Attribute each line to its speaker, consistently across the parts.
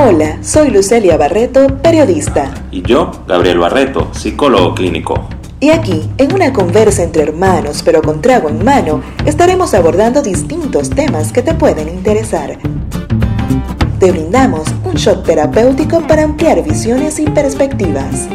Speaker 1: Hola, soy Lucelia Barreto, periodista.
Speaker 2: Y yo, Gabriel Barreto, psicólogo clínico.
Speaker 1: Y aquí, en una conversa entre hermanos pero con trago en mano, estaremos abordando distintos temas que te pueden interesar. Te brindamos un shot terapéutico para ampliar visiones y perspectivas.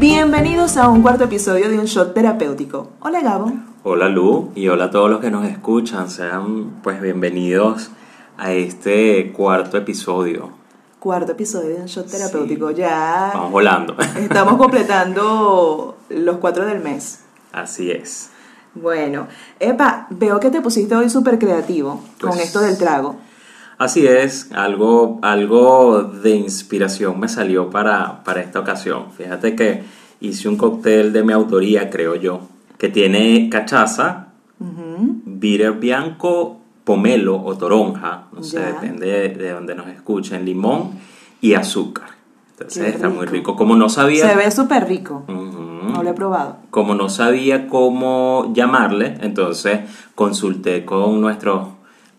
Speaker 1: Bienvenidos a un cuarto episodio de un shot terapéutico. Hola Gabo.
Speaker 2: Hola Lu y hola a todos los que nos escuchan. Sean pues bienvenidos a este cuarto episodio.
Speaker 1: Cuarto episodio de un shot terapéutico. Ya
Speaker 2: Vamos volando.
Speaker 1: estamos completando los cuatro del mes.
Speaker 2: Así es.
Speaker 1: Bueno, Epa, veo que te pusiste hoy súper creativo con
Speaker 2: Pues-
Speaker 1: esto del trago.
Speaker 2: Así es, algo, algo de inspiración me salió para, para esta ocasión. Fíjate que hice un cóctel de mi autoría, creo yo, que tiene cachaza,
Speaker 1: Ujú.
Speaker 2: bitter bianco, pomelo o toronja, no sé, depende de, de donde nos escuchen, limón y azúcar. Entonces
Speaker 1: Qué
Speaker 2: está muy
Speaker 1: rico.
Speaker 2: Como no sabía...
Speaker 1: Se ve súper rico. No lo he probado.
Speaker 2: Como no sabía cómo llamarle, entonces consulté con nuestros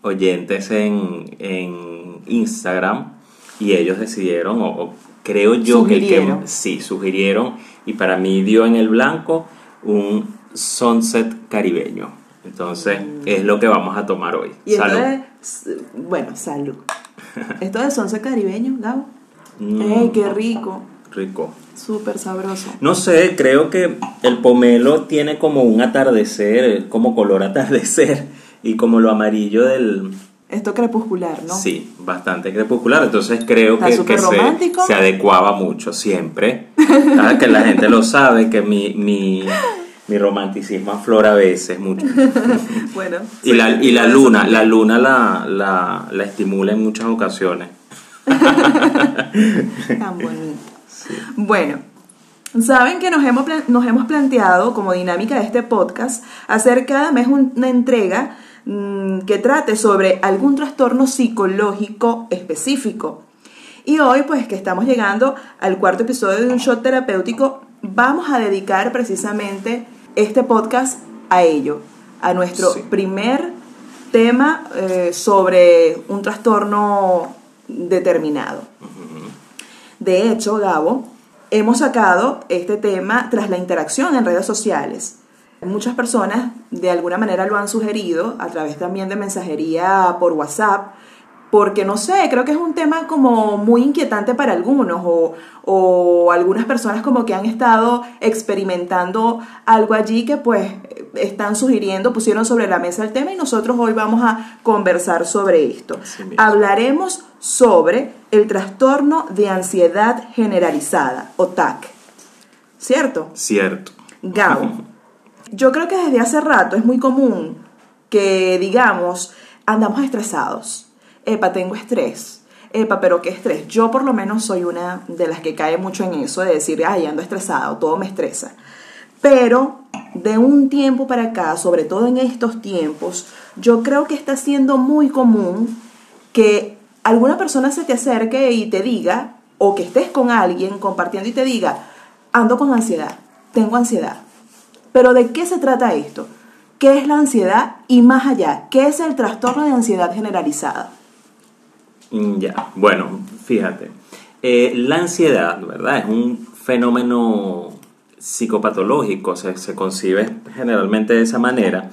Speaker 2: oyentes en, en Instagram y ellos decidieron, o, o creo yo que el que
Speaker 1: Sugirieron.
Speaker 2: sí, sugirieron y para mí dio en el blanco un sunset caribeño. Entonces es lo que vamos a tomar hoy.
Speaker 1: Y esto
Speaker 2: Salud.
Speaker 1: es, bueno, salud. esto es once caribeño, Gabo.
Speaker 2: Mm.
Speaker 1: ¡Ey, qué rico!
Speaker 2: Rico.
Speaker 1: Súper sabroso.
Speaker 2: No sé, creo que el pomelo tiene como un atardecer, como color atardecer y como lo amarillo del...
Speaker 1: Esto crepuscular, ¿no?
Speaker 2: Sí, bastante crepuscular, entonces creo
Speaker 1: Está
Speaker 2: que, que se, se adecuaba mucho siempre. Que la gente lo sabe, que mi, mi, mi romanticismo aflora a veces mucho.
Speaker 1: Bueno.
Speaker 2: Y la, y la luna, la luna la, la, la estimula en muchas ocasiones.
Speaker 1: Tan bonito. Bueno, saben que nos hemos, nos hemos planteado como dinámica de este podcast hacer cada mes un- una entrega mm, que trate sobre algún trastorno psicológico específico. Y hoy, pues que estamos llegando al cuarto episodio de un shot terapéutico, vamos a dedicar precisamente este podcast a ello, a nuestro
Speaker 2: Sí.
Speaker 1: primer tema eh, sobre un trastorno determinado. De hecho, Gabo, hemos sacado este tema tras la interacción en redes sociales. Muchas personas de alguna manera lo han sugerido a través también de mensajería por WhatsApp, porque no sé, creo que es un tema como muy inquietante para algunos o, o algunas personas como que han estado experimentando algo allí que pues están sugiriendo, pusieron sobre la mesa el tema y nosotros hoy vamos a conversar sobre esto. Hablaremos sobre el trastorno de ansiedad generalizada o TAC. ¿Cierto?
Speaker 2: Cierto.
Speaker 1: Gabo, yo creo que desde hace rato es muy común que digamos, andamos estresados. Epa, tengo estrés. Epa, pero qué estrés. Yo por lo menos soy una de las que cae mucho en eso de decir, ay, ando estresada o todo me estresa. Pero de un tiempo para acá, sobre todo en estos tiempos, yo creo que está siendo muy común que alguna persona se te acerque y te diga, o que estés con alguien compartiendo y te diga, ando con ansiedad, tengo ansiedad. Pero ¿de qué se trata esto? ¿Qué es la ansiedad? Y más allá, ¿qué es el trastorno de ansiedad generalizada?
Speaker 2: Ya, bueno, fíjate. Eh, la ansiedad, ¿verdad? Es un fenómeno psicopatológico, se, se concibe generalmente de esa manera,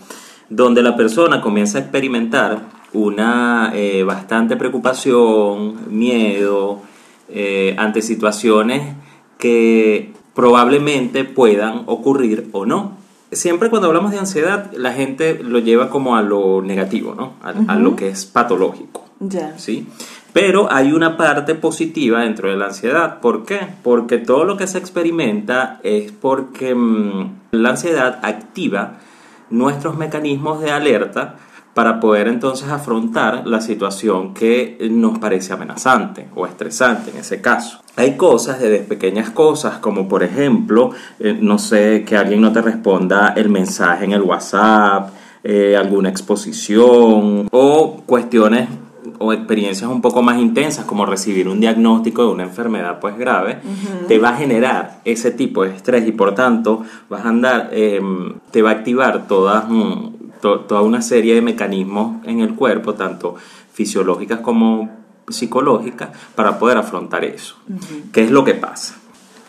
Speaker 2: donde la persona comienza a experimentar una eh, bastante preocupación, miedo, eh, ante situaciones que probablemente puedan ocurrir o no. Siempre cuando hablamos de ansiedad, la gente lo lleva como a lo negativo, ¿no? A, a lo que es patológico.
Speaker 1: Ya.
Speaker 2: ¿sí? Pero hay una parte positiva dentro de la ansiedad. ¿Por qué? Porque todo lo que se experimenta es porque mm, la ansiedad activa nuestros mecanismos de alerta para poder entonces afrontar la situación que nos parece amenazante o estresante en ese caso. Hay cosas desde pequeñas cosas, como por ejemplo, eh, no sé, que alguien no te responda el mensaje en el WhatsApp, eh, alguna exposición o cuestiones o experiencias un poco más intensas como recibir un diagnóstico de una enfermedad pues grave, te va a generar ese tipo de estrés y por tanto vas a andar, eh, te va a activar todas, mm, to- toda una serie de mecanismos en el cuerpo, tanto fisiológicas como psicológicas, para poder afrontar eso. ¿Qué es lo que pasa?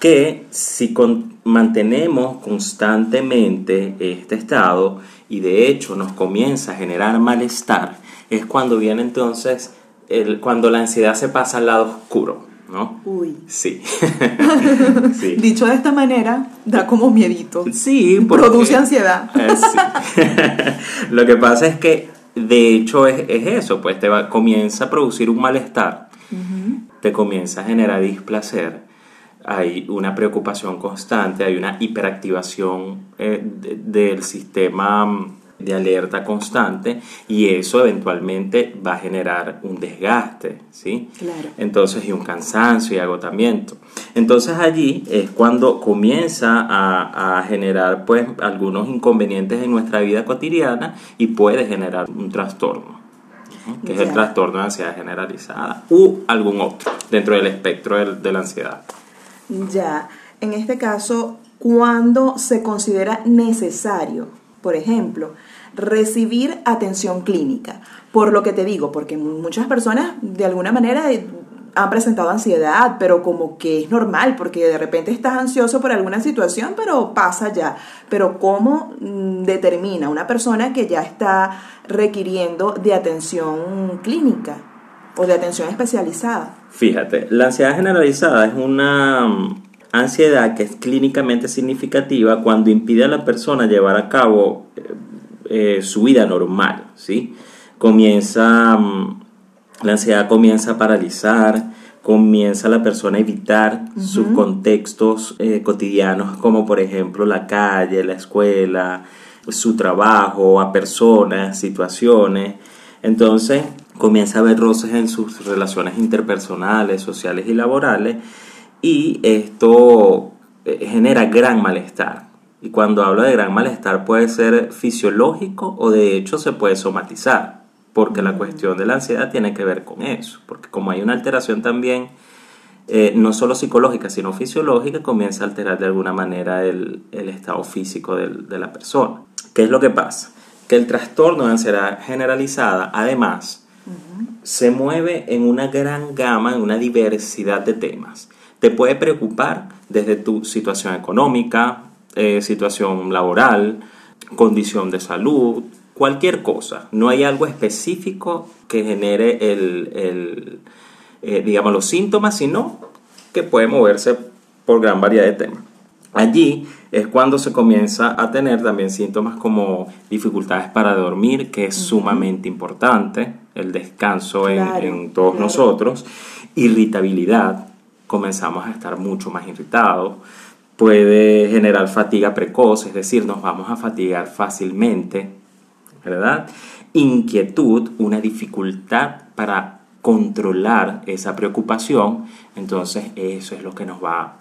Speaker 2: Que si con- mantenemos constantemente este estado y de hecho nos comienza a generar malestar, es cuando viene entonces, el, cuando la ansiedad se pasa al lado oscuro, ¿no?
Speaker 1: Uy.
Speaker 2: Sí. sí.
Speaker 1: Dicho de esta manera, da como miedito.
Speaker 2: Sí, porque-
Speaker 1: Produce ansiedad.
Speaker 2: Eh, sí. Lo que pasa es que, de hecho, es, es eso, pues te va, comienza a producir un malestar, te comienza a generar displacer, hay una preocupación constante, hay una hiperactivación eh, de- del sistema mm, de alerta constante y eso eventualmente va a generar un desgaste, ¿sí?
Speaker 1: Claro.
Speaker 2: Entonces, y un cansancio y agotamiento. Entonces allí es cuando comienza a, a generar pues algunos inconvenientes en nuestra vida cotidiana y puede generar un trastorno, ¿no? que es el trastorno de ansiedad generalizada u algún otro dentro del espectro del- de la ansiedad.
Speaker 1: Ya, en este caso, cuando se considera necesario, por ejemplo, recibir atención clínica, por lo que te digo, porque muchas personas de alguna manera eh, han presentado ansiedad, pero como que es normal, porque de repente estás ansioso por alguna situación, pero pasa ya. Pero ¿cómo mm, determina una persona que ya está requiriendo de atención clínica o de atención especializada?
Speaker 2: Fíjate, la ansiedad generalizada es una mm, ansiedad que es clínicamente significativa cuando impide a la persona llevar a cabo eh, su vida normal, ¿sí? Comienza, mm, la ansiedad comienza a paralizar, comienza la persona a evitar sus contextos eh, cotidianos como por ejemplo la calle, la escuela, su trabajo, a personas, situaciones. Entonces comienza a haber roces en sus relaciones interpersonales, sociales y laborales y esto eh, genera gran malestar. Y cuando hablo de gran malestar puede ser fisiológico o de hecho se puede somatizar, porque la cuestión de la ansiedad tiene que ver con eso, porque como hay una alteración también, eh, no solo psicológica, sino fisiológica, comienza a alterar de alguna manera el, el estado físico del- de la persona. ¿Qué es lo que pasa? Que el trastorno de ansiedad generalizada, además, se mueve en una gran gama, en una diversidad de temas. Te puede preocupar desde tu situación económica, eh, situación laboral, condición de salud, cualquier cosa. No hay algo específico que genere el, el, eh, digamos, los síntomas, sino que puede moverse por gran variedad de temas. Allí es cuando se comienza a tener también síntomas como dificultades para dormir, que es sumamente importante, el descanso en, todos
Speaker 1: claro.
Speaker 2: nosotros, irritabilidad, comenzamos a estar mucho más irritados, puede generar fatiga precoz, es decir, nos vamos a fatigar fácilmente, ¿verdad? Inquietud, una dificultad para controlar esa preocupación, entonces eso es lo que nos va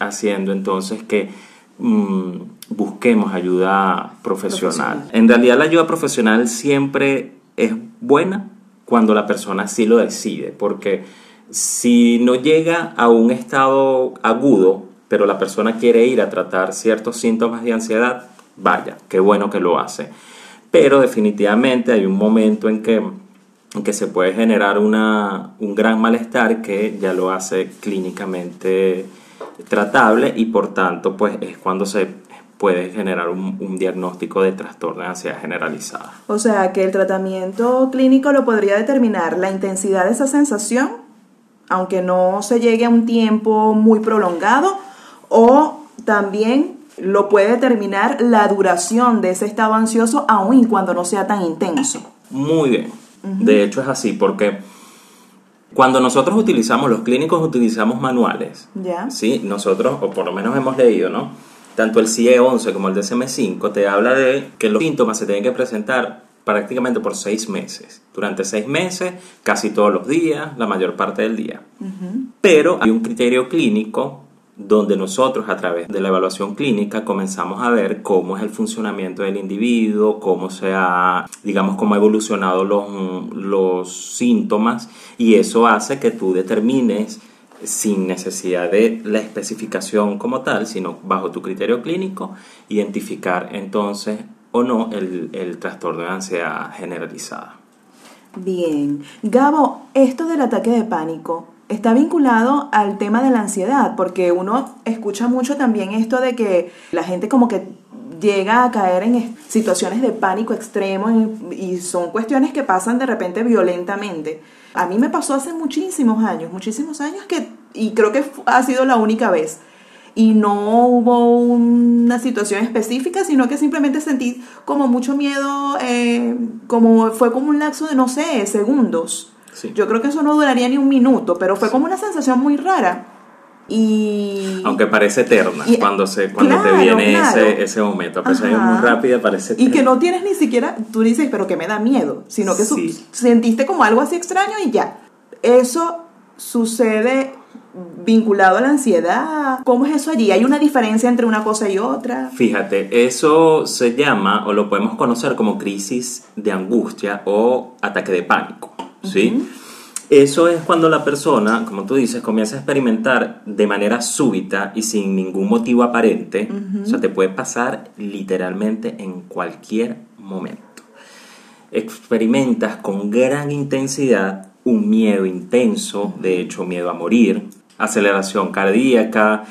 Speaker 2: haciendo entonces que mm, busquemos ayuda profesional.
Speaker 1: Profesional.
Speaker 2: En realidad la ayuda profesional siempre es buena cuando la persona sí lo decide, porque si no llega a un estado agudo, pero la persona quiere ir a tratar ciertos síntomas de ansiedad, vaya, qué bueno que lo hace. Pero definitivamente hay un momento en que, en que se puede generar una, un gran malestar que ya lo hace clínicamente tratable y por tanto pues es cuando se puede generar un, un diagnóstico de trastorno de ansiedad generalizada.
Speaker 1: O sea, que el tratamiento clínico lo podría determinar la intensidad de esa sensación, aunque no se llegue a un tiempo muy prolongado, o también lo puede determinar la duración de ese estado ansioso, aun cuando no sea tan intenso.
Speaker 2: Muy bien. De hecho es así porque cuando nosotros utilizamos, los clínicos utilizamos manuales,
Speaker 1: ¿Ya?
Speaker 2: ¿sí? Nosotros, o por lo menos hemos leído, ¿no? Tanto el CIE-11 como el DSM-5 te habla de que los síntomas se tienen que presentar prácticamente por seis meses. Durante seis meses, casi todos los días, la mayor parte del día. Pero hay un criterio clínico donde nosotros a través de la evaluación clínica comenzamos a ver cómo es el funcionamiento del individuo, cómo se ha, digamos, cómo ha evolucionado los, los síntomas y eso hace que tú determines sin necesidad de la especificación como tal, sino bajo tu criterio clínico, identificar entonces o no el, el trastorno de ansiedad generalizada.
Speaker 1: Bien. Gabo, esto del ataque de pánico está vinculado al tema de la ansiedad, porque uno escucha mucho también esto de que la gente como que llega a caer en situaciones de pánico extremo y son cuestiones que pasan de repente violentamente. A mí me pasó hace muchísimos años, muchísimos años que, y creo que ha sido la única vez. Y no hubo una situación específica, sino que simplemente sentí como mucho miedo, eh, como fue como un lapso de, no sé, segundos. Yo creo que eso no duraría ni un minuto, pero fue como una sensación muy rara. Y...
Speaker 2: Aunque parece eterna cuando, se, cuando te viene ese, ese momento. A pesar de muy rápida, parece
Speaker 1: eterna. Y que no tienes ni siquiera, tú dices, pero que me da miedo, sino que sentiste como algo así extraño y ya. Eso sucede vinculado a la ansiedad. ¿Cómo es eso allí? ¿Hay una diferencia entre una cosa y otra?
Speaker 2: Fíjate, eso se llama o lo podemos conocer como crisis de angustia o ataque de pánico. ¿Sí? Eso es cuando la persona, como tú dices, comienza a experimentar de manera súbita y sin ningún motivo aparente. O sea, te puede pasar literalmente en cualquier momento. Experimentas con gran intensidad un miedo intenso, de hecho miedo a morir, aceleración cardíaca,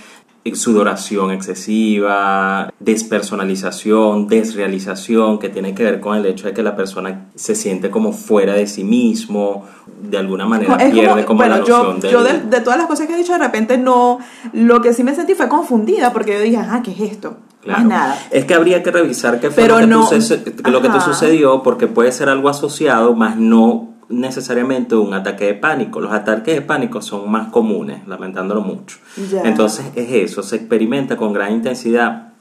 Speaker 2: sudoración excesiva, despersonalización, desrealización, que tiene que ver con el hecho de que la persona se siente como fuera de sí mismo, de alguna manera pierde como, la noción
Speaker 1: yo, de... Yo de, todas las cosas que he dicho, de repente no... Lo que sí me sentí fue confundida, porque yo dije, ah, ¿qué es esto? Más nada.
Speaker 2: Es que habría que revisar qué fue lo, que, no, lo que te sucedió, porque puede ser algo asociado, más no necesariamente un ataque de pánico. Los ataques de pánico son más comunes, lamentándolo mucho. Entonces es eso, se experimenta con gran intensidad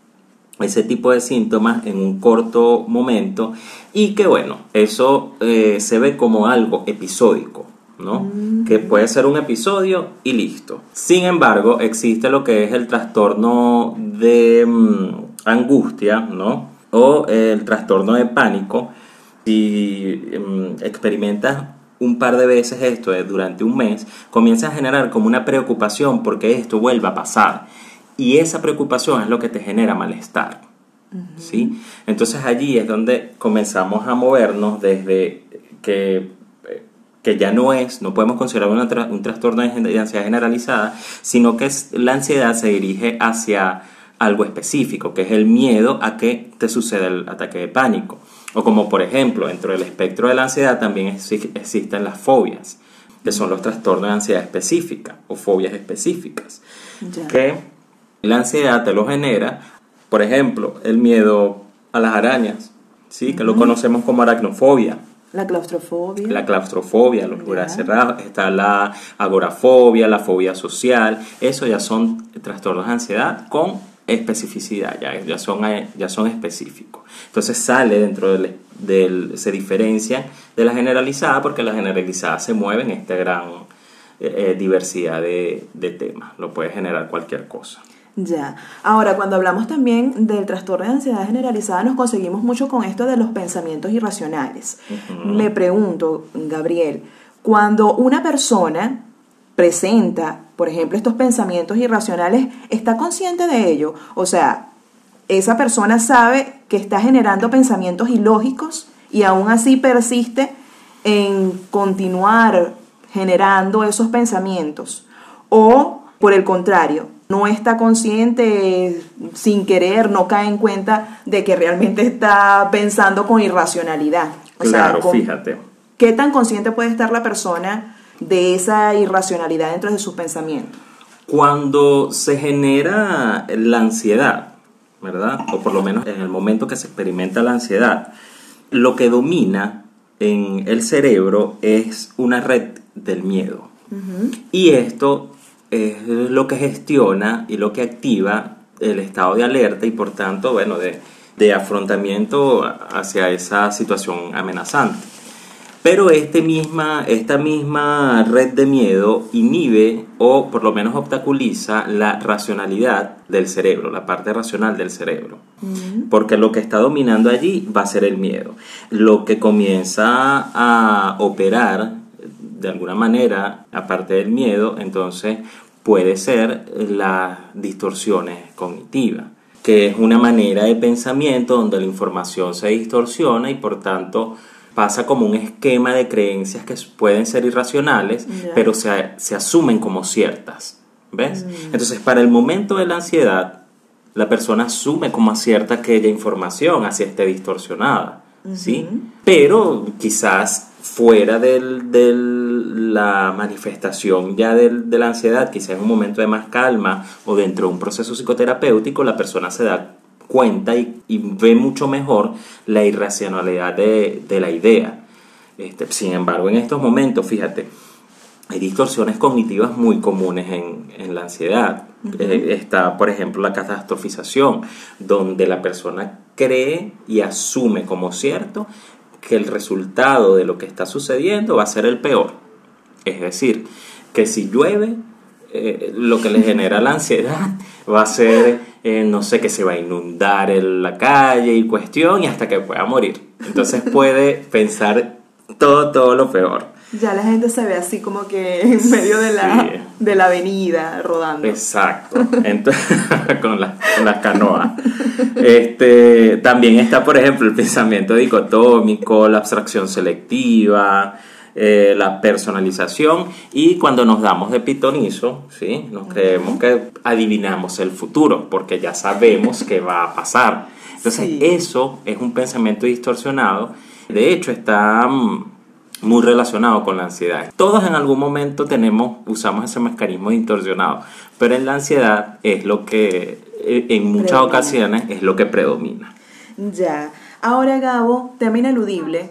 Speaker 2: ese tipo de síntomas en un corto momento y que bueno, eso eh, se ve como algo episódico. ¿no? Mm. Que puede ser un episodio y listo. Sin embargo, existe lo que es el trastorno de mm, angustia, ¿no? O el trastorno de pánico, si em, experimentas un par de veces esto durante un mes, comienza a generar como una preocupación porque esto vuelva a pasar. Y esa preocupación es lo que te genera malestar. ¿sí? Entonces allí es donde comenzamos a movernos desde que, que ya no es, no podemos considerar un trastorno de ansiedad generalizada, sino que la ansiedad se dirige hacia algo específico, que es el miedo a que te suceda el ataque de pánico. O como por ejemplo, dentro del espectro de la ansiedad también existen las fobias, que son los trastornos de ansiedad específica o fobias específicas. Que la ansiedad te lo genera, por ejemplo, el miedo a las arañas, ¿sí? que lo conocemos como aracnofobia.
Speaker 1: La claustrofobia.
Speaker 2: La claustrofobia, los lugares cerrados. Está la agorafobia, la fobia social. Eso ya son trastornos de ansiedad con especificidad, ya, ya, son, ya son específicos. Entonces sale dentro del, del, se diferencia de la generalizada porque la generalizada se mueve en esta gran eh, eh, diversidad de, de temas, lo puede generar cualquier cosa.
Speaker 1: Ya. Ahora, cuando hablamos también del trastorno de ansiedad generalizada, nos conseguimos mucho con esto de los pensamientos irracionales. Me pregunto, Gabriel, cuando una persona presenta, por ejemplo, estos pensamientos irracionales, está consciente de ello. O sea, esa persona sabe que está generando pensamientos ilógicos y aún así persiste en continuar generando esos pensamientos. O, por el contrario, no está consciente sin querer, no cae en cuenta de que realmente está pensando con irracionalidad.
Speaker 2: claro, fíjate.
Speaker 1: ¿Qué tan consciente puede estar la persona de esa irracionalidad dentro de sus pensamientos?
Speaker 2: Cuando se genera la ansiedad, ¿verdad? O por lo menos en el momento que se experimenta la ansiedad, lo que domina en el cerebro es una red del miedo. Y esto es lo que gestiona y lo que activa el estado de alerta y por tanto, bueno, de, de afrontamiento hacia esa situación amenazante. Pero este misma, esta misma red de miedo inhibe o por lo menos obstaculiza la racionalidad del cerebro, la parte racional del cerebro. Porque lo que está dominando allí va a ser el miedo. Lo que comienza a operar de alguna manera, aparte del miedo, entonces puede ser las distorsiones cognitivas. que es una manera de pensamiento donde la información se distorsiona y por tanto pasa como un esquema de creencias que pueden ser irracionales, pero se, se asumen como ciertas. ¿Ves?
Speaker 1: Mm.
Speaker 2: Entonces, para el momento de la ansiedad, la persona asume como cierta aquella información, así esté distorsionada. ¿sí?
Speaker 1: Ujú.
Speaker 2: Pero quizás fuera del- de la manifestación ya del- de la ansiedad, quizás en un momento de más calma o dentro de un proceso psicoterapéutico, la persona se da cuenta y, y ve mucho mejor la irracionalidad de, de la idea. Este, sin embargo, en estos momentos, fíjate, hay distorsiones cognitivas muy comunes en, en la ansiedad. Eh, está, por ejemplo, la catastrofización, donde la persona cree y asume como cierto que el resultado de lo que está sucediendo va a ser el peor. Es decir, que si llueve, eh, lo que le genera la ansiedad va a ser, eh, no sé, que se va a inundar en la calle y cuestión y hasta que pueda morir. Entonces puede pensar todo, todo lo peor.
Speaker 1: Ya la gente se ve así como que en medio de la,
Speaker 2: Sí.
Speaker 1: de la avenida rodando.
Speaker 2: Exacto, Entonces, con, las- con las canoas. Este, también está, por ejemplo, el pensamiento dicotómico, la abstracción selectiva, eh, la personalización y cuando nos damos de pitonizo, ¿sí? nos creemos que adivinamos el futuro porque ya sabemos qué va a pasar. Entonces,
Speaker 1: Sí.
Speaker 2: eso es un pensamiento distorsionado. De hecho, está mm, muy relacionado con la ansiedad. Todos en algún momento tenemos, usamos ese mecanismo distorsionado, pero en la ansiedad es lo que, eh, en muchas
Speaker 1: Predomina.
Speaker 2: ocasiones, es lo que predomina.
Speaker 1: Ya. Ahora, Gabo, tema ineludible.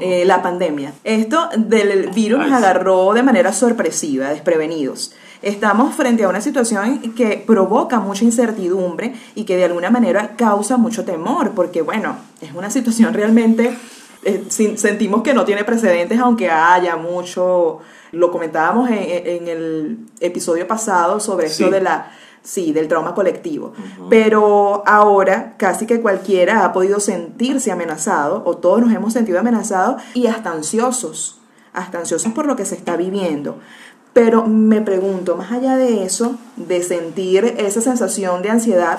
Speaker 1: Eh, la pandemia. Esto del virus nos agarró de manera sorpresiva, desprevenidos. Estamos frente a una situación que provoca mucha incertidumbre y que de alguna manera causa mucho temor, porque bueno, es una situación realmente, eh, sin- sentimos que no tiene precedentes, aunque haya mucho, lo comentábamos en, en el episodio pasado sobre
Speaker 2: Sí.
Speaker 1: esto de la Sí, del trauma colectivo. Pero ahora casi que cualquiera ha podido sentirse amenazado, o todos nos hemos sentido amenazados, y hasta ansiosos, hasta ansiosos por lo que se está viviendo. Pero me pregunto, más allá de eso, de sentir esa sensación de ansiedad,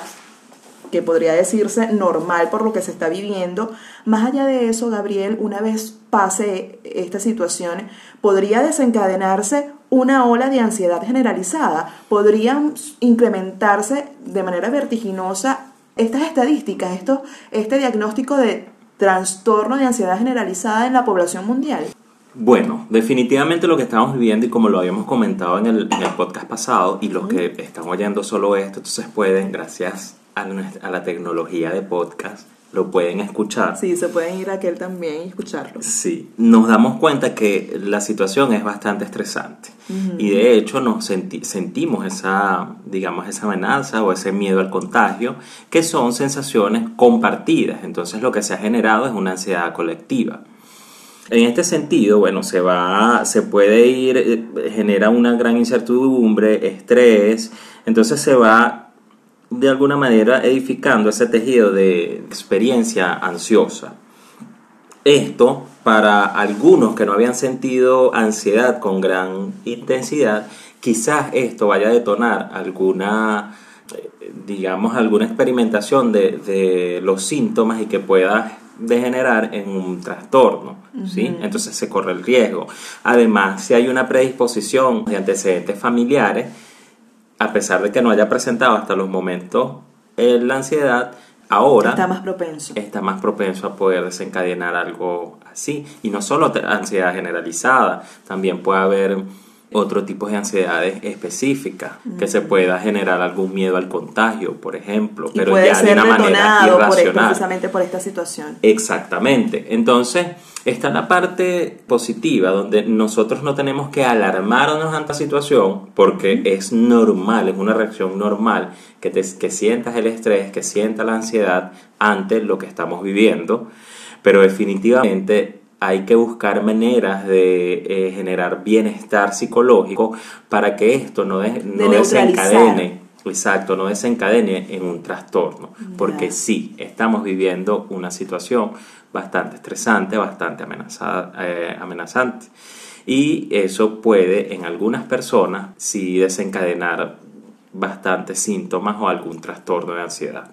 Speaker 1: que podría decirse normal por lo que se está viviendo. Más allá de eso, Gabriel, una vez pase esta situación, podría desencadenarse una ola de ansiedad generalizada. Podrían incrementarse de manera vertiginosa estas estadísticas, esto, este diagnóstico de trastorno de ansiedad generalizada en la población mundial.
Speaker 2: Bueno, definitivamente lo que estamos viviendo y como lo habíamos comentado en el, en el podcast pasado y los que están oyendo solo esto, entonces pueden, gracias a, nuestra- a la tecnología de podcast, lo pueden escuchar.
Speaker 1: Sí, se pueden ir a aquel también y escucharlo.
Speaker 2: Sí, nos damos cuenta que la situación es bastante estresante y de hecho nos senti- sentimos esa, digamos, esa amenaza o ese miedo al contagio, que son sensaciones compartidas. Entonces lo que se ha generado es una ansiedad colectiva. En este sentido, bueno, se va, se puede ir, eh, genera una gran incertidumbre, estrés, entonces se va de alguna manera edificando ese tejido de experiencia ansiosa. Esto, para algunos que no habían sentido ansiedad con gran intensidad, quizás esto vaya a detonar alguna, eh, digamos, alguna experimentación de, de los síntomas y que pueda degenerar en un trastorno, ¿sí? Entonces se corre el riesgo. Además, si hay una predisposición de antecedentes familiares, a pesar de que no haya presentado hasta los momentos eh, la ansiedad, ahora
Speaker 1: Está más propenso.
Speaker 2: está más propenso a poder desencadenar algo así. Y no solo ansiedad generalizada, también puede haber otro tipo de ansiedades específicas, que se pueda generar algún miedo al contagio, por ejemplo,
Speaker 1: y
Speaker 2: pero
Speaker 1: puede
Speaker 2: ya de una manera
Speaker 1: detonado por,
Speaker 2: irracional.
Speaker 1: precisamente por esta situación.
Speaker 2: Exactamente. Entonces, está la parte positiva, donde nosotros no tenemos que alarmarnos ante la situación, porque es normal, es una reacción normal, que, te, que sientas el estrés, que sientas la ansiedad ante lo que estamos viviendo, pero definitivamente hay que buscar maneras de eh, generar bienestar psicológico para que esto no, de- no
Speaker 1: neutralizar.
Speaker 2: desencadene Exacto, no desencadene en un trastorno, porque sí, estamos viviendo una situación bastante estresante, bastante amenazada, eh, amenazante. Y eso puede en algunas personas sí desencadenar bastantes síntomas o algún trastorno de ansiedad.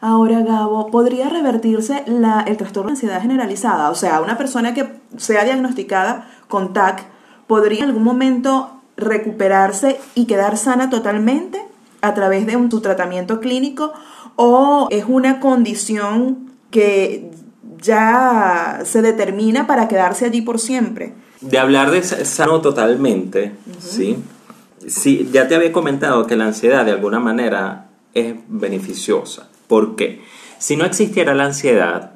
Speaker 1: Ahora, Gabo, ¿podría revertirse la, el trastorno de ansiedad generalizada? O sea, una persona que sea diagnosticada con TAC, ¿podría en algún momento recuperarse y quedar sana totalmente a través de un, su tratamiento clínico? ¿O es una condición que ya se determina para quedarse allí por siempre?
Speaker 2: De hablar de sano totalmente, ¿sí? Sí, ya te había comentado que la ansiedad de alguna manera es beneficiosa. ¿Por qué? Si no existiera la ansiedad,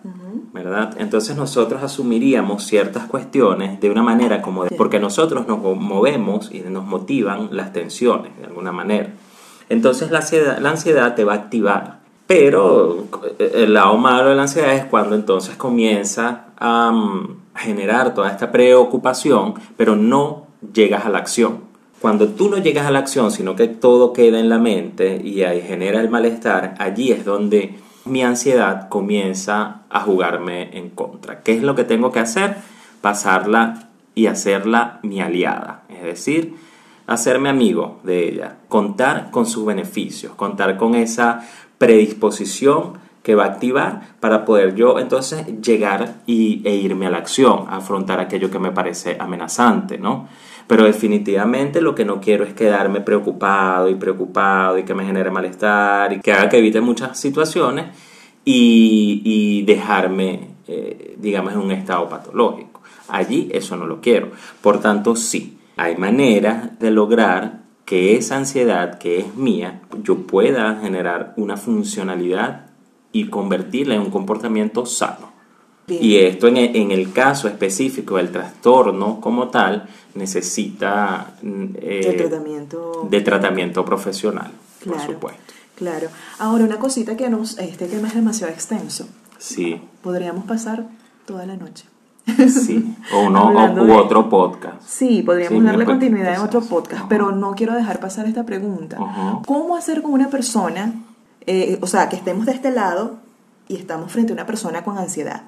Speaker 2: ¿verdad? Entonces nosotros asumiríamos ciertas cuestiones de una manera como de, porque nosotros nos movemos y nos motivan las tensiones de alguna manera. Entonces la ansiedad, la ansiedad te va a activar. Pero eh, el lado malo de la ansiedad es cuando entonces comienza a mm, generar toda esta preocupación, pero no llegas a la acción. Cuando tú no llegas a la acción, sino que todo queda en la mente y ahí genera el malestar, allí es donde mi ansiedad comienza a jugarme en contra. ¿Qué es lo que tengo que hacer? Pasarla y hacerla mi aliada. Es decir, hacerme amigo de ella, contar con sus beneficios, contar con esa predisposición que va a activar para poder yo entonces llegar y, e irme a la acción, afrontar aquello que me parece amenazante, ¿no? Pero definitivamente lo que no quiero es quedarme preocupado y preocupado y que me genere malestar y que haga que evite muchas situaciones y, dejarme, eh, digamos, en un estado patológico. Allí eso no lo quiero. Por tanto, sí, hay maneras de lograr que esa ansiedad que es mía, yo pueda generar una funcionalidad y convertirla en un comportamiento sano. Y esto en, en, el caso específico del trastorno como tal necesita
Speaker 1: eh, tratamiento.
Speaker 2: de tratamiento profesional, por supuesto.
Speaker 1: Claro. Ahora, una cosita que nos, este tema es demasiado extenso.
Speaker 2: Sí.
Speaker 1: Podríamos pasar toda la noche.
Speaker 2: Sí, o uno u otro podcast.
Speaker 1: Sí, podríamos darle continuidad en otro podcast, pero no quiero dejar pasar esta pregunta. ¿Cómo hacer con una persona, eh, o sea, que estemos de este lado y estamos frente a una persona con ansiedad?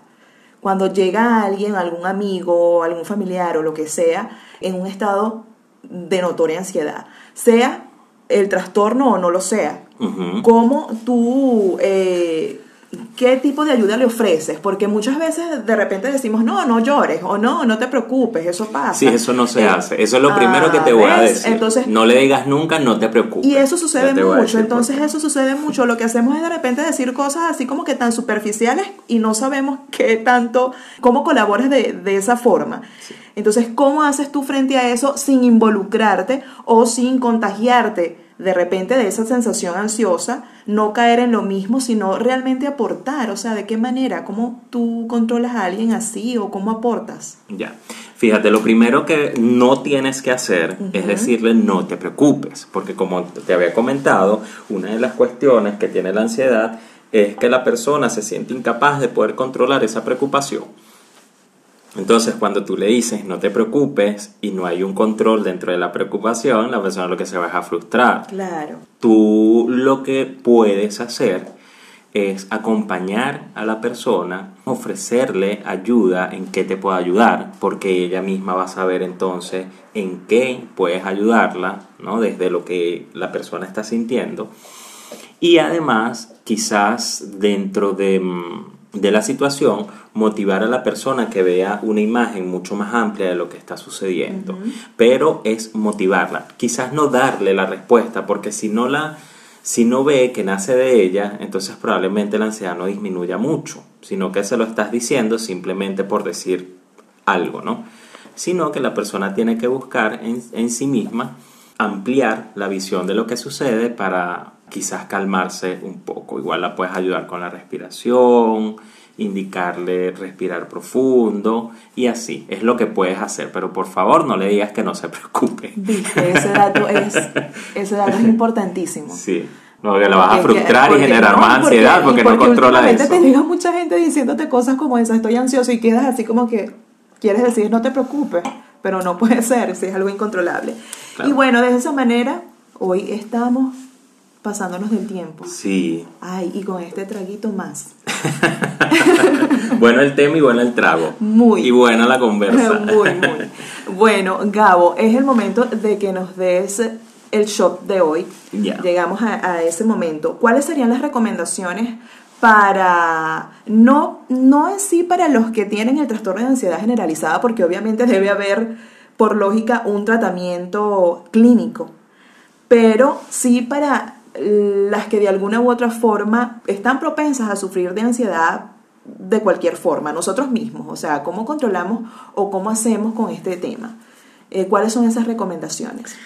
Speaker 1: Cuando llega alguien, algún amigo, algún familiar o lo que sea, en un estado de notoria ansiedad, sea el trastorno o no lo sea, ¿cómo tú eh, ¿Qué tipo de ayuda le ofreces? Porque muchas veces de repente decimos, no, no llores, o no, no te preocupes, eso pasa.
Speaker 2: Sí, eso no se eh, hace. Eso es lo primero que te voy a decir. Entonces, no le digas nunca, no te preocupes.
Speaker 1: Y eso sucede mucho. Entonces, eso sucede mucho. Lo que hacemos es de repente decir cosas así como que tan superficiales y no sabemos qué tanto, cómo colaboras de, de esa forma. Entonces, ¿cómo haces tú frente a eso sin involucrarte o sin contagiarte? De repente de esa sensación ansiosa, no caer en lo mismo, sino realmente aportar, o sea, de qué manera, cómo tú controlas a alguien así o cómo aportas.
Speaker 2: Ya, fíjate, lo primero que no tienes que hacer es decirle no te preocupes, porque como te había comentado, una de las cuestiones que tiene la ansiedad es que la persona se siente incapaz de poder controlar esa preocupación. Entonces, cuando tú le dices no te preocupes y no hay un control dentro de la preocupación, la persona lo que se va a frustrar.
Speaker 1: Claro.
Speaker 2: Tú lo que puedes hacer es acompañar a la persona, ofrecerle ayuda en qué te puede ayudar, porque ella misma va a saber entonces en qué puedes ayudarla, ¿no? Desde lo que la persona está sintiendo. Y además, quizás dentro de mm, de la situación, motivar a la persona que vea una imagen mucho más amplia de lo que está sucediendo. Pero es motivarla. Quizás no darle la respuesta, porque si no la si no ve que nace de ella, entonces probablemente la ansiedad no disminuya mucho, sino que se lo estás diciendo simplemente por decir algo, ¿no? Sino que la persona tiene que buscar en, en sí misma ampliar la visión de lo que sucede para quizás calmarse un poco. Igual la puedes ayudar con la respiración, indicarle respirar profundo y así. Es lo que puedes hacer, pero por favor no le digas que no se preocupe.
Speaker 1: ese dato es, ese dato es importantísimo.
Speaker 2: Sí. No, que la vas a frustrar y generar más ansiedad porque, no controla eso.
Speaker 1: te llega mucha gente diciéndote cosas como esa, estoy ansioso y quedas así como que quieres decir no te preocupes, pero no puede ser si es algo incontrolable. Y bueno, de esa manera, hoy estamos pasándonos del tiempo.
Speaker 2: Sí.
Speaker 1: Ay, y con este traguito más.
Speaker 2: bueno el tema y bueno el trago.
Speaker 1: Muy.
Speaker 2: Y buena la conversa.
Speaker 1: muy, muy. Bueno, Gabo, es el momento de que nos des el shot de hoy.
Speaker 2: Ya.
Speaker 1: Llegamos a, a ese momento. ¿Cuáles serían las recomendaciones para, no, no en sí para los que tienen el trastorno de ansiedad generalizada, porque obviamente debe haber, por lógica, un tratamiento clínico, pero sí para las que de alguna u otra forma están propensas a sufrir de ansiedad de cualquier forma, nosotros mismos, o sea, cómo controlamos o cómo hacemos con este tema. Eh, ¿Cuáles son esas recomendaciones?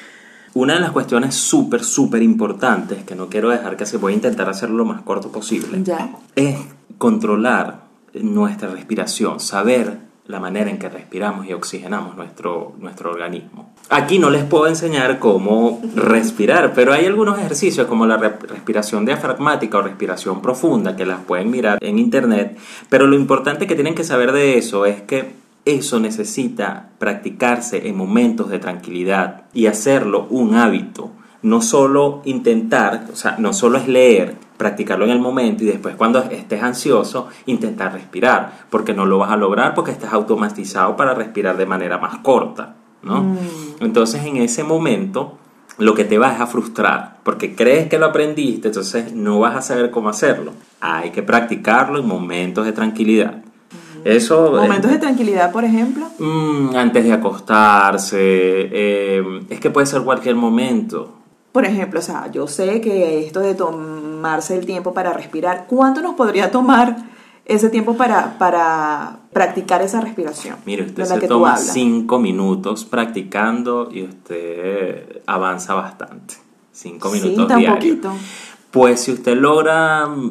Speaker 2: Una de las cuestiones súper, súper importantes, que no quiero dejar que se voy a intentar hacerlo lo más corto posible,
Speaker 1: Ya.
Speaker 2: es controlar nuestra respiración, saber la manera en que respiramos y oxigenamos nuestro, nuestro organismo. Aquí no les puedo enseñar cómo respirar, pero hay algunos ejercicios como la re- respiración diafragmática o respiración profunda que las pueden mirar en internet, pero lo importante que tienen que saber de eso es que eso necesita practicarse en momentos de tranquilidad y hacerlo un hábito. No solo intentar, o sea, no solo es leer, practicarlo en el momento y después cuando estés ansioso intentar respirar, porque no lo vas a lograr porque estás automatizado para respirar de manera más corta, ¿no?
Speaker 1: Mm.
Speaker 2: Entonces en ese momento lo que te va es a frustrar, porque crees que lo aprendiste, entonces no vas a saber cómo hacerlo. Hay que practicarlo en momentos de tranquilidad. Eso
Speaker 1: Momentos de tranquilidad, por ejemplo.
Speaker 2: Mm, antes de acostarse, eh, es que puede ser cualquier momento.
Speaker 1: Por ejemplo, o sea, yo sé que esto de tomarse el tiempo para respirar, ¿cuánto nos podría tomar ese tiempo para, para practicar esa respiración?
Speaker 2: Mire, usted se toma cinco minutos practicando y usted avanza bastante. Cinco
Speaker 1: Sí,
Speaker 2: minutos
Speaker 1: tan
Speaker 2: diarios.
Speaker 1: poquito.
Speaker 2: Pues si usted logra mm,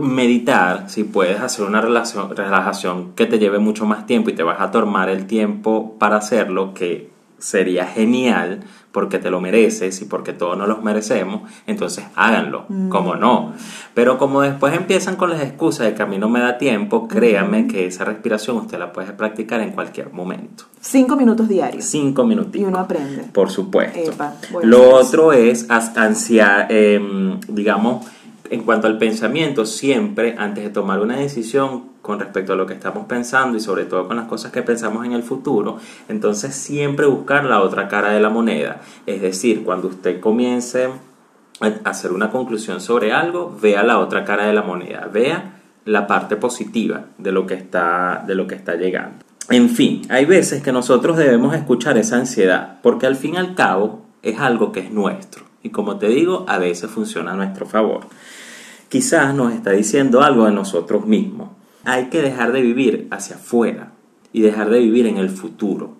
Speaker 2: meditar, si puedes hacer una relación- relajación que te lleve mucho más tiempo y te vas a tomar el tiempo para hacerlo, que sería genial porque te lo mereces y porque todos nos los merecemos, entonces háganlo, como no. Pero como después empiezan con las excusas de que a mí no me da tiempo, créame que esa respiración usted la puede practicar en cualquier momento.
Speaker 1: Cinco minutos diarios.
Speaker 2: Cinco
Speaker 1: Y
Speaker 2: minutitos.
Speaker 1: uno aprende.
Speaker 2: Por supuesto.
Speaker 1: Epa.
Speaker 2: Lo otro es as- ansia, em, digamos, en cuanto al pensamiento, siempre antes de tomar una decisión con respecto a lo que estamos pensando y sobre todo con las cosas que pensamos en el futuro, entonces siempre buscar la otra cara de la moneda. Es decir, cuando usted comience a hacer una conclusión sobre algo, vea la otra cara de la moneda, vea la parte positiva de lo que está, de lo que está llegando. En fin, hay veces que nosotros debemos escuchar esa ansiedad, porque al fin y al cabo es algo que es nuestro. Y como te digo, a veces funciona a nuestro favor. Quizás nos está diciendo algo de nosotros mismos. Hay que dejar de vivir hacia afuera y dejar de vivir en el futuro.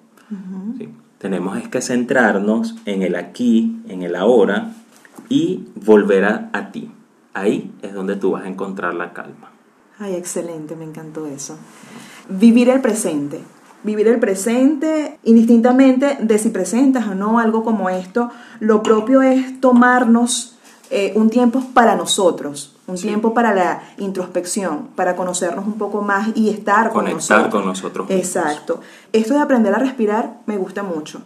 Speaker 2: ¿sí? Tenemos es que centrarnos en el aquí, en el ahora y volver a, a ti. Ahí es donde tú vas a encontrar la calma.
Speaker 1: Ay, excelente, me encantó eso. Vivir el presente. Vivir el presente, indistintamente de si presentas o no algo como esto, lo propio es tomarnos eh, un tiempo para nosotros, un
Speaker 2: Sí.
Speaker 1: tiempo para la introspección, para conocernos un poco más y estar con
Speaker 2: Conectar
Speaker 1: nosotros.
Speaker 2: con nosotros mismos.
Speaker 1: Exacto. Esto de aprender a respirar me gusta mucho,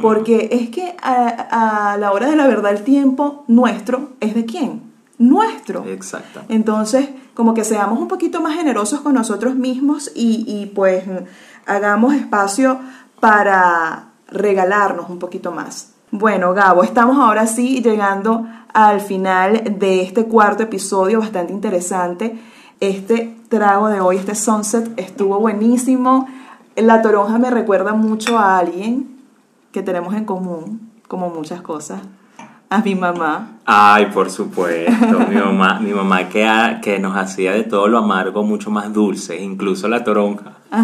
Speaker 1: porque es que a, a la hora de la verdad el tiempo nuestro es de quién? Nuestro.
Speaker 2: Exactamente.
Speaker 1: Entonces, como que seamos un poquito más generosos con nosotros mismos y, y, pues hagamos espacio para regalarnos un poquito más. Bueno, Gabo, estamos ahora sí llegando al final de este cuarto episodio bastante interesante. Este trago de hoy, este sunset, estuvo buenísimo. La toronja me recuerda mucho a alguien que tenemos en común, como muchas cosas, a mi mamá.
Speaker 2: Ay, por supuesto. mi mamá, mi mamá que, ha- que nos hacía de todo lo amargo mucho más dulce, incluso la toronja.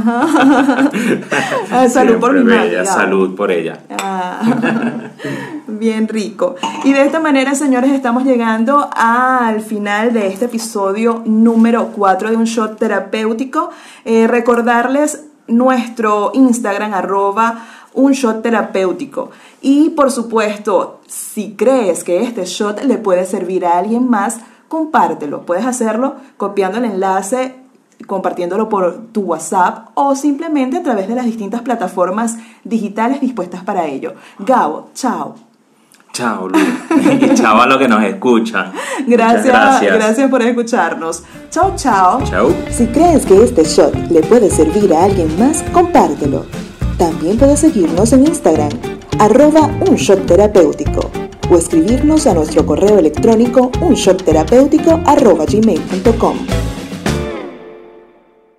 Speaker 1: Ah, salud por mi Gabo.
Speaker 2: Salud por ella.
Speaker 1: Ah, bien rico. Y de esta manera, señores, estamos llegando al final de este episodio número 4 de un shot terapéutico. Eh, recordarles nuestro Instagram, arroba un shot terapéutico. Y por supuesto, si crees que este shot le puede servir a alguien más, compártelo. Puedes hacerlo copiando el enlace compartiéndolo por tu WhatsApp o simplemente a través de las distintas plataformas digitales dispuestas para ello. Gabo, chao.
Speaker 2: Chao, Lu. y chao a los que nos escuchan.
Speaker 1: Gracias,
Speaker 2: gracias.
Speaker 1: gracias por escucharnos. Chao, chao.
Speaker 2: Chao.
Speaker 3: Si crees que este shot le puede servir a alguien más, compártelo. También puedes seguirnos en Instagram, arroba un shot terapéutico,
Speaker 1: o escribirnos a nuestro correo electrónico unshotterapéutico arroba gmail.com.